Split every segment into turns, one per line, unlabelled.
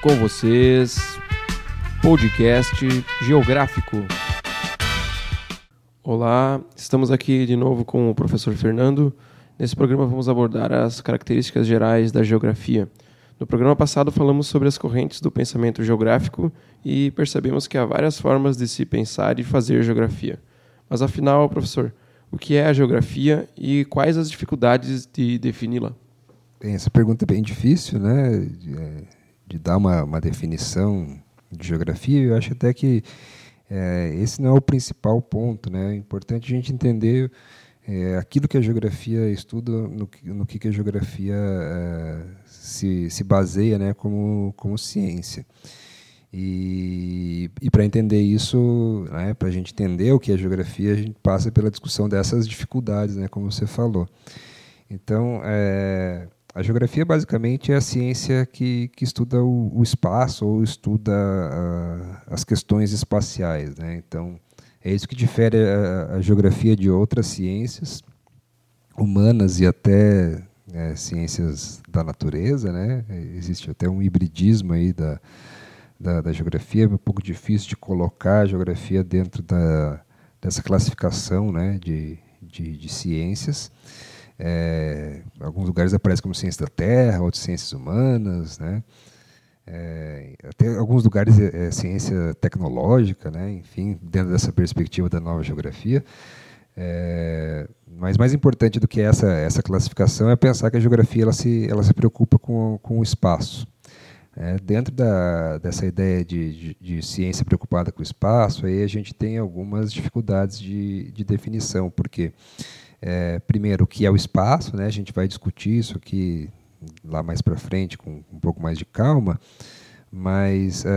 Com vocês, podcast geográfico. Olá, estamos aqui de novo com o professor Fernando. Nesse programa vamos abordar as características gerais da geografia. No programa passado falamos sobre as correntes do pensamento geográfico e percebemos que há várias formas de se pensar e fazer geografia. Mas afinal, professor, o que é a geografia e quais as dificuldades de defini-la?
Essa pergunta é bem difícil, né? É, de dar uma, uma, definição de geografia. Eu acho até que é, esse não é o principal ponto, né? É importante a gente entender é, aquilo que a geografia estuda, no, no que, que a geografia é, se, se baseia, né? Como, como ciência. E, e para entender isso, né, para a gente entender o que é geografia, a gente passa pela discussão dessas dificuldades, né, como você falou. Então, é, a geografia basicamente é a ciência que, que estuda o, o espaço ou estuda uh, as questões espaciais. Né? Então, é isso que difere a, a geografia de outras ciências humanas e até é, ciências da natureza. Né? Existe até um hibridismo aí da, da, da, geografia, é um pouco difícil de colocar a geografia dentro da, dessa classificação né, de, de, de ciências. É, alguns lugares aparece como ciência da Terra, outros ciências humanas, né? É, até alguns lugares é, é, ciência tecnológica, né? enfim, dentro dessa perspectiva da nova geografia. É, mas mais importante do que essa, essa classificação é pensar que a geografia ela se, ela se preocupa com, com o espaço. É, dentro da, dessa ideia de, de, de, ciência preocupada com o espaço, aí a gente tem algumas dificuldades de, de definição, porque é, primeiro, o que é o espaço, né? a gente vai discutir isso aqui lá mais para frente com um pouco mais de calma, mas uh,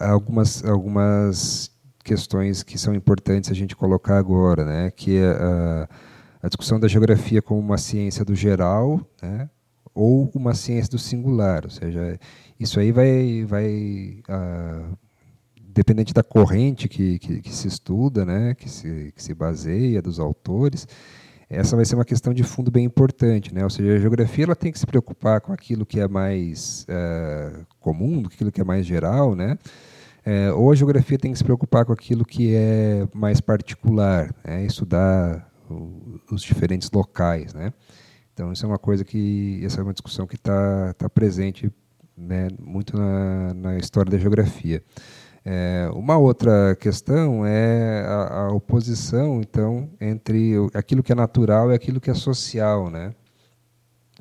algumas, algumas questões que são importantes a gente colocar agora, né? que uh, a discussão da geografia como uma ciência do geral, né? ou uma ciência do singular, ou seja, isso aí vai, vai uh, dependente da corrente que, que, que, se estuda, né, que, se, que se baseia, dos autores, essa vai ser uma questão de fundo bem importante. Né? Ou seja, a geografia ela tem que se preocupar com aquilo que é mais é, comum, com aquilo que é mais geral, né? É, ou a geografia tem que se preocupar com aquilo que é mais particular, né? estudar o, os diferentes locais. Né? Então, isso é uma coisa que, essa é uma discussão que está tá presente né, muito na, na história da geografia. É, uma outra questão é a, a, oposição, então, entre aquilo que é natural e aquilo que é social, né?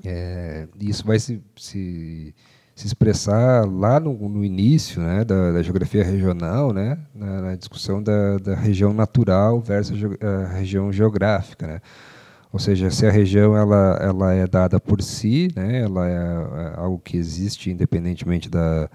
É, isso vai se, se, se, expressar lá no, no início né, da, da, geografia regional, né, na, na discussão da, da, região natural versus a região geográfica. Né? Ou seja, se a região ela, ela é dada por si, né, ela é, é algo que existe independentemente da,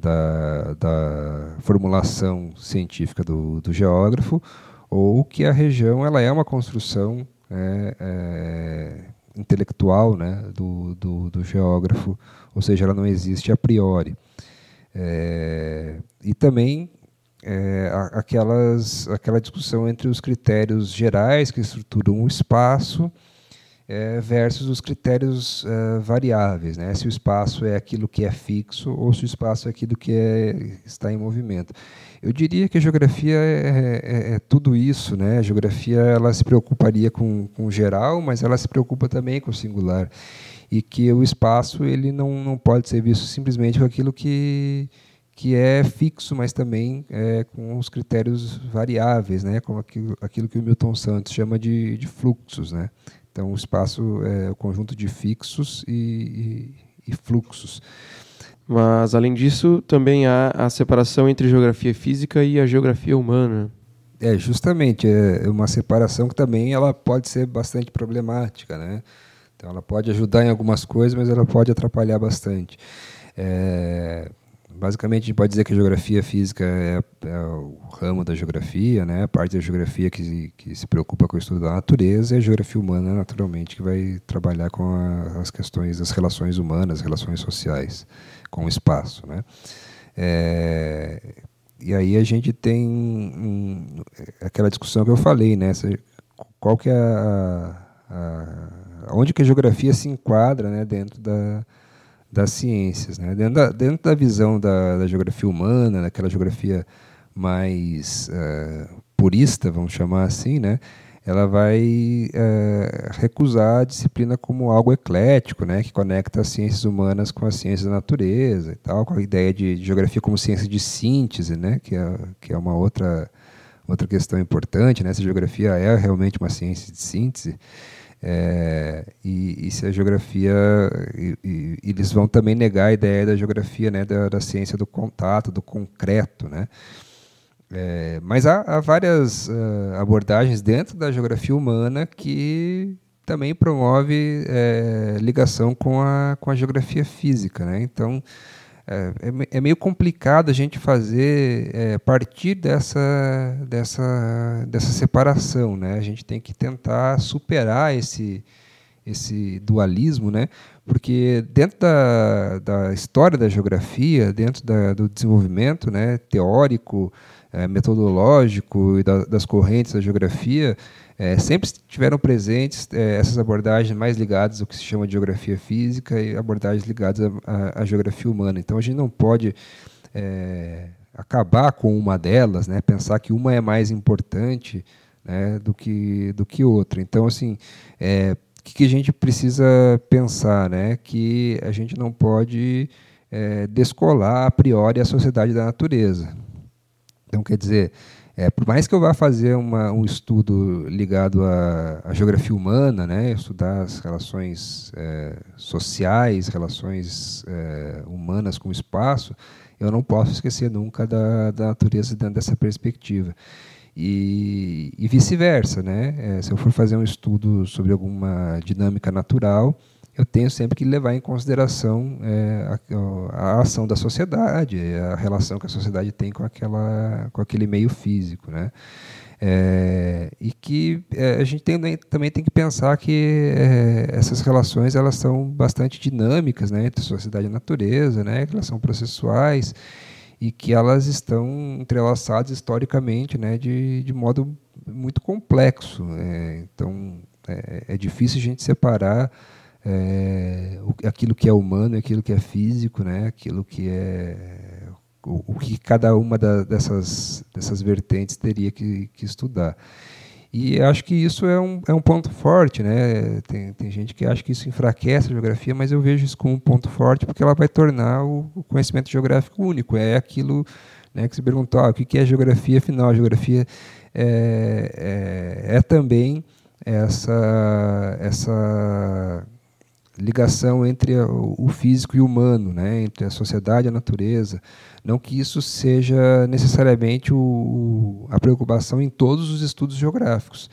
da, da formulação científica do, do, geógrafo, ou que a região ela é uma construção é, é, intelectual né, do, do, do, geógrafo, ou seja, ela não existe a priori. É, e também é, aquelas, aquela discussão entre os critérios gerais que estruturam o espaço é, versus os critérios é, variáveis, né? se o espaço é aquilo que é fixo ou se o espaço é aquilo que é, está em movimento. Eu diria que a geografia é, é, é, tudo isso. Né? A geografia ela se preocuparia com, com o geral, mas ela se preocupa também com o singular. E que o espaço ele não, não pode ser visto simplesmente com aquilo que, que é fixo, mas também é, com os critérios variáveis, né? como aquilo, aquilo que o Milton Santos chama de, de fluxos. Né? Então, o espaço é o conjunto de fixos e, e, e fluxos.
Mas, além disso, também há a separação entre geografia física e a geografia humana.
É, justamente, é uma separação que também ela pode ser bastante problemática, né? Então, ela pode ajudar em algumas coisas, mas ela pode atrapalhar bastante. É, basicamente a gente pode dizer que a geografia física é, é, o ramo da geografia, né? a parte da geografia que, que se preocupa com o estudo da natureza, e a geografia humana, naturalmente, que vai trabalhar com a, as questões das relações humanas, relações sociais com o espaço. Né? É, e aí a gente tem um, aquela discussão que eu falei, né? qual que é a, a, onde que a geografia se enquadra né? dentro da das ciências. Né? Dentro, da, dentro da visão da, da geografia humana, daquela geografia mais uh, purista, vamos chamar assim, né? ela vai uh, recusar a disciplina como algo eclético, né? que conecta as ciências humanas com as ciências da natureza e tal, com a ideia de geografia como ciência de síntese, né? que, é, que é uma outra, outra questão importante. Né? Essa geografia é realmente uma ciência de síntese. É, e, e, se a geografia. E, e, eles vão também negar a ideia da geografia, né, da, da ciência do contato, do concreto. Né? É, mas há, há várias uh, abordagens dentro da geografia humana que também promove é, ligação com a, com a geografia física. Né? Então, é, é, é, meio complicado a gente fazer é, partir dessa, dessa, dessa separação. Né? A gente tem que tentar superar esse, esse dualismo, né? porque dentro da, da história da geografia, dentro da, do desenvolvimento né, teórico, é, metodológico e da, das correntes da geografia, é, sempre tiveram presentes é, essas abordagens mais ligadas ao que se chama de geografia física e abordagens ligadas à, geografia humana. Então a gente não pode é, acabar com uma delas, né, pensar que uma é mais importante né, do, que, do que outra. Então, assim, é, o que, que a gente precisa pensar? Né, que a gente não pode é, descolar a priori a sociedade da natureza. Então, quer dizer, é, por mais que eu vá fazer uma, um estudo ligado à, geografia humana, né, estudar as relações é, sociais, relações é, humanas com o espaço, eu não posso esquecer nunca da, da natureza dentro dessa perspectiva. E, e vice-versa, né? É, se eu for fazer um estudo sobre alguma dinâmica natural, eu tenho sempre que levar em consideração é, a, a, ação da sociedade, a relação que a sociedade tem com, aquela, com aquele meio físico. Né? É, e que é, a gente tem, também tem que pensar que é, essas relações elas são bastante dinâmicas né, entre sociedade e natureza, né, que elas são processuais e que elas estão entrelaçadas historicamente né, de, de modo muito complexo. Né? Então, é, é difícil a gente separar é, aquilo que é humano, aquilo que é físico, né? aquilo que é o, o que cada uma da, dessas, dessas vertentes teria que, que estudar. E acho que isso é um, é um ponto forte, né? Tem, tem gente que acha que isso enfraquece a geografia, mas eu vejo isso como um ponto forte porque ela vai tornar o, o conhecimento geográfico único. É aquilo né, que se perguntou, ah, o que é geografia? Afinal, a geografia é, é, é também essa, essa ligação entre o físico e o humano, né, entre a sociedade e a natureza. Não que isso seja necessariamente o, a preocupação em todos os estudos geográficos,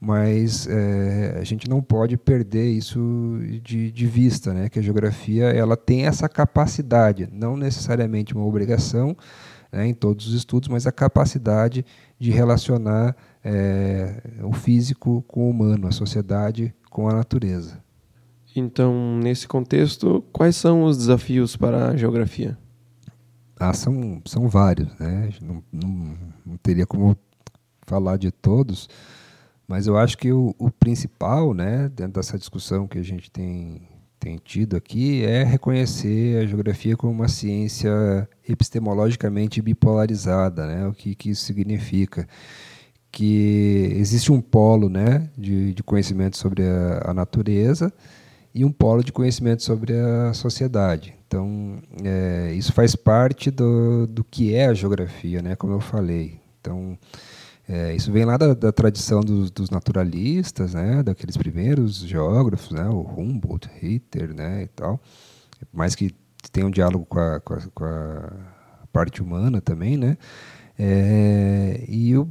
mas é, a gente não pode perder isso de, de, vista, né, que a geografia ela tem essa capacidade, não necessariamente uma obrigação né, em todos os estudos, mas a capacidade de relacionar é, o físico com o humano, a sociedade com a natureza.
Então, nesse contexto, quais são os desafios para a geografia?
Ah, são, são vários, né? Não, não, não teria como falar de todos, mas eu acho que o, o, principal, né, dentro dessa discussão que a gente tem, tem tido aqui, é reconhecer a geografia como uma ciência epistemologicamente bipolarizada, né? O que, que isso significa? Que existe um polo, né, de, de conhecimento sobre a, a natureza e um polo de conhecimento sobre a sociedade. Então, é, isso faz parte do, do que é a geografia, né, como eu falei. Então, é, isso vem lá da, da tradição dos, dos, naturalistas, né, daqueles primeiros geógrafos, né, o Humboldt, Ritter, né, e tal. Mais que tem um diálogo com a, com a, com a parte humana também, né. É, e, o,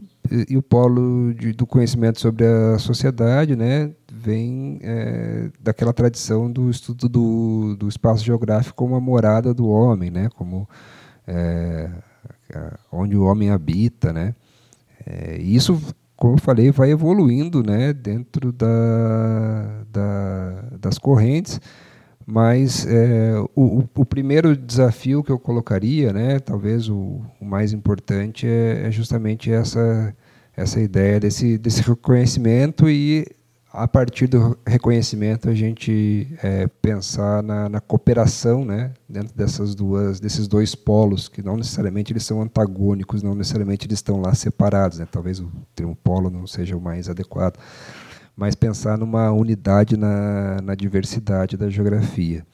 e o polo de, do conhecimento sobre a sociedade, né, vem é, daquela tradição do estudo do, do espaço geográfico como a morada do homem, né? como é, onde o homem habita. Né? É, isso, como eu falei, vai evoluindo né? dentro da, da das correntes, mas é, o, o, primeiro desafio que eu colocaria, né, talvez o, o mais importante, é, é justamente essa, essa ideia desse, desse reconhecimento e a partir do reconhecimento, a gente é, pensar na, na, cooperação né, dentro dessas duas, desses dois polos, que não necessariamente eles são antagônicos, não necessariamente eles estão lá separados. Né? Talvez o termo polo não seja o mais adequado, mas pensar numa unidade na, na diversidade da geografia.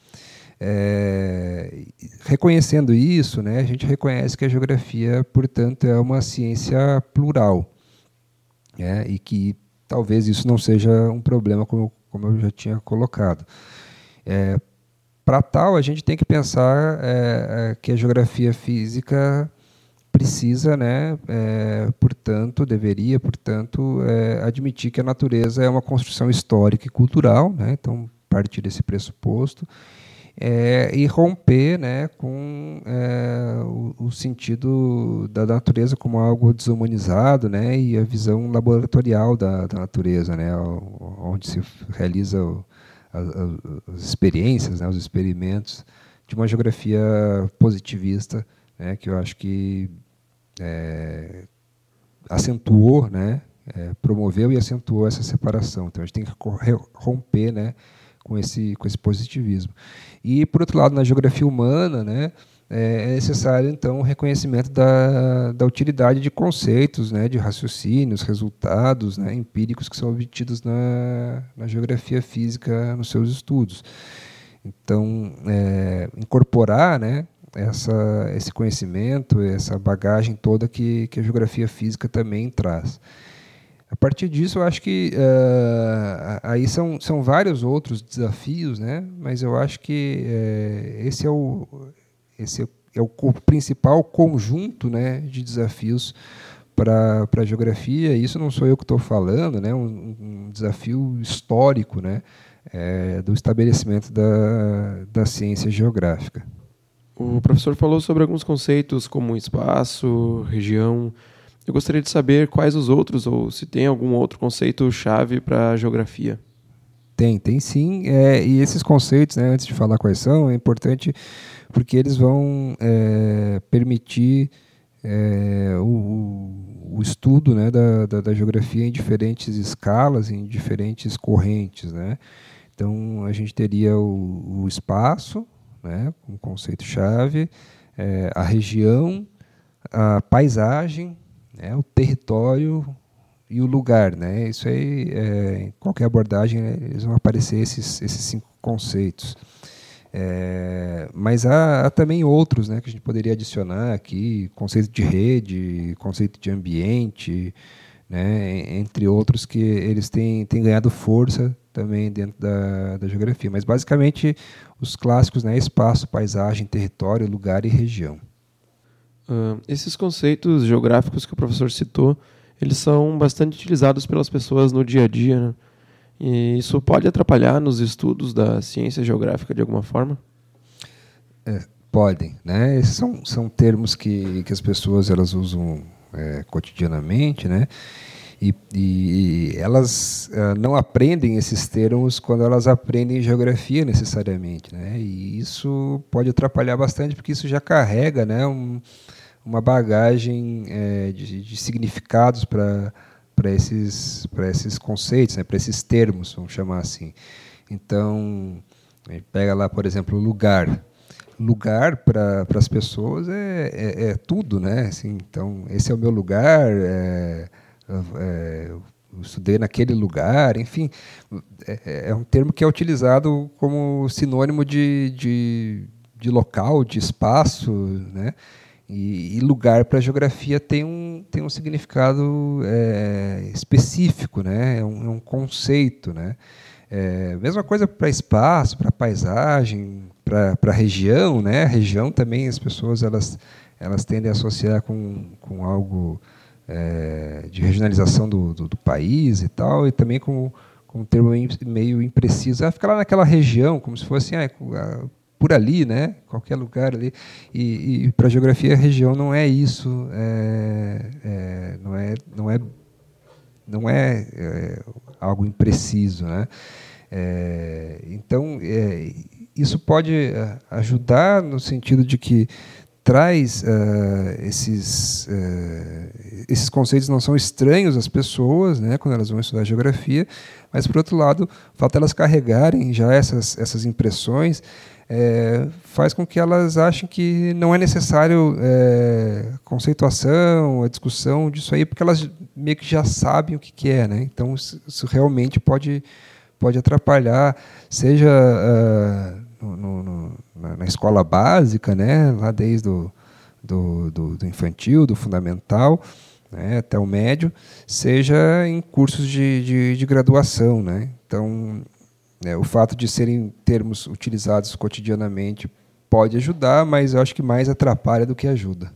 É, reconhecendo isso, né, a gente reconhece que a geografia, portanto, é uma ciência plural. É, e que talvez isso não seja um problema, como, como eu já tinha colocado. É, Para tal, a gente tem que pensar é, é, que a geografia física precisa, né, é, portanto, deveria, portanto, é, admitir que a natureza é uma construção histórica e cultural, né, então, partir desse pressuposto, é, e romper né, com é, o, o, sentido da natureza como algo desumanizado né, e a visão laboratorial da, da natureza, né, onde se realiza o, as experiências, né, os experimentos de uma geografia positivista, né, que eu acho que é, acentuou, né, é, promoveu e acentuou essa separação. Então a gente tem que romper né, com esse, com esse positivismo. E, por outro lado, na geografia humana, né, é, é necessário, então, o reconhecimento da, da utilidade de conceitos, né, de raciocínios, resultados né, empíricos que são obtidos na, na geografia física nos seus estudos. Então, é, incorporar né, essa, esse conhecimento, essa bagagem toda que, que a geografia física também traz. A partir disso, eu acho que uh, aí são, são vários outros desafios, né? mas eu acho que uh, esse, é o, esse é o principal conjunto né, de desafios para a geografia. Isso não sou eu que estou falando, né? Um, um, desafio histórico né? É, do estabelecimento da, da ciência geográfica.
O professor falou sobre alguns conceitos como espaço, região, eu gostaria de saber quais os outros, ou se tem algum outro conceito chave para a geografia.
Tem, tem sim. É, e esses conceitos, né, antes de falar quais são, é importante porque eles vão é, permitir é, o, o, estudo né, da, da, da, geografia em diferentes escalas, em diferentes correntes. Né? Então, a gente teria o, o espaço, né, um conceito-chave, é, a região, a paisagem, né, o território e o lugar. Né? Isso aí, é, em qualquer abordagem, né, eles vão aparecer esses, esses cinco conceitos. É, mas há, há, também outros né, que a gente poderia adicionar aqui, conceito de rede, conceito de ambiente, né, entre outros que eles têm, têm ganhado força também dentro da, da geografia. Mas basicamente os clássicos, né, espaço, paisagem, território, lugar e região.
Uh, esses conceitos geográficos que o professor citou, eles são bastante utilizados pelas pessoas no dia a dia, né? E isso pode atrapalhar nos estudos da ciência geográfica de alguma forma?
É, podem, né? Esses são, são termos que, que as pessoas elas usam é, cotidianamente, né? E, e, elas uh, não aprendem esses termos quando elas aprendem geografia necessariamente, né? E isso pode atrapalhar bastante porque isso já carrega, né? Um, uma bagagem é, de, de, significados para para esses para esses conceitos, né, para esses termos, vamos chamar assim. Então, pega lá, por exemplo, lugar. Lugar para as pessoas é, é, é, tudo, né? Assim, então, esse é o meu lugar. É, é, estudei naquele lugar, enfim, é, é, um termo que é utilizado como sinônimo de, de, de local, de espaço, né? E, e lugar para a geografia tem um, tem um significado é, específico, né? é, um, é um conceito. Né? É, mesma coisa para espaço, para paisagem, para região. Né? A região também as pessoas elas, elas tendem a associar com, com algo é, de regionalização do, do, do, país e tal, e também com, com um termo meio impreciso. Ah, fica lá naquela região, como se fosse ah, por ali, né? Qualquer lugar ali. E, e para a geografia, a região não é isso, é, é, não é, não é, não é, é algo impreciso, né? É, então, é, isso pode é, ajudar no sentido de que traz uh, esses, uh, esses conceitos não são estranhos às pessoas, né, quando elas vão estudar geografia, mas por outro lado, o fato de elas carregarem já essas, essas impressões é, faz com que elas achem que não é necessário é, conceituação, a discussão disso aí, porque elas meio que já sabem o que, que é, né? Então isso realmente pode pode atrapalhar, seja uh, no, no, na, na, escola básica, né, lá desde o do, do, do infantil, do fundamental, né, até o médio, seja em cursos de, de, de graduação. Né? Então, né, o fato de serem termos utilizados cotidianamente pode ajudar, mas eu acho que mais atrapalha do que ajuda.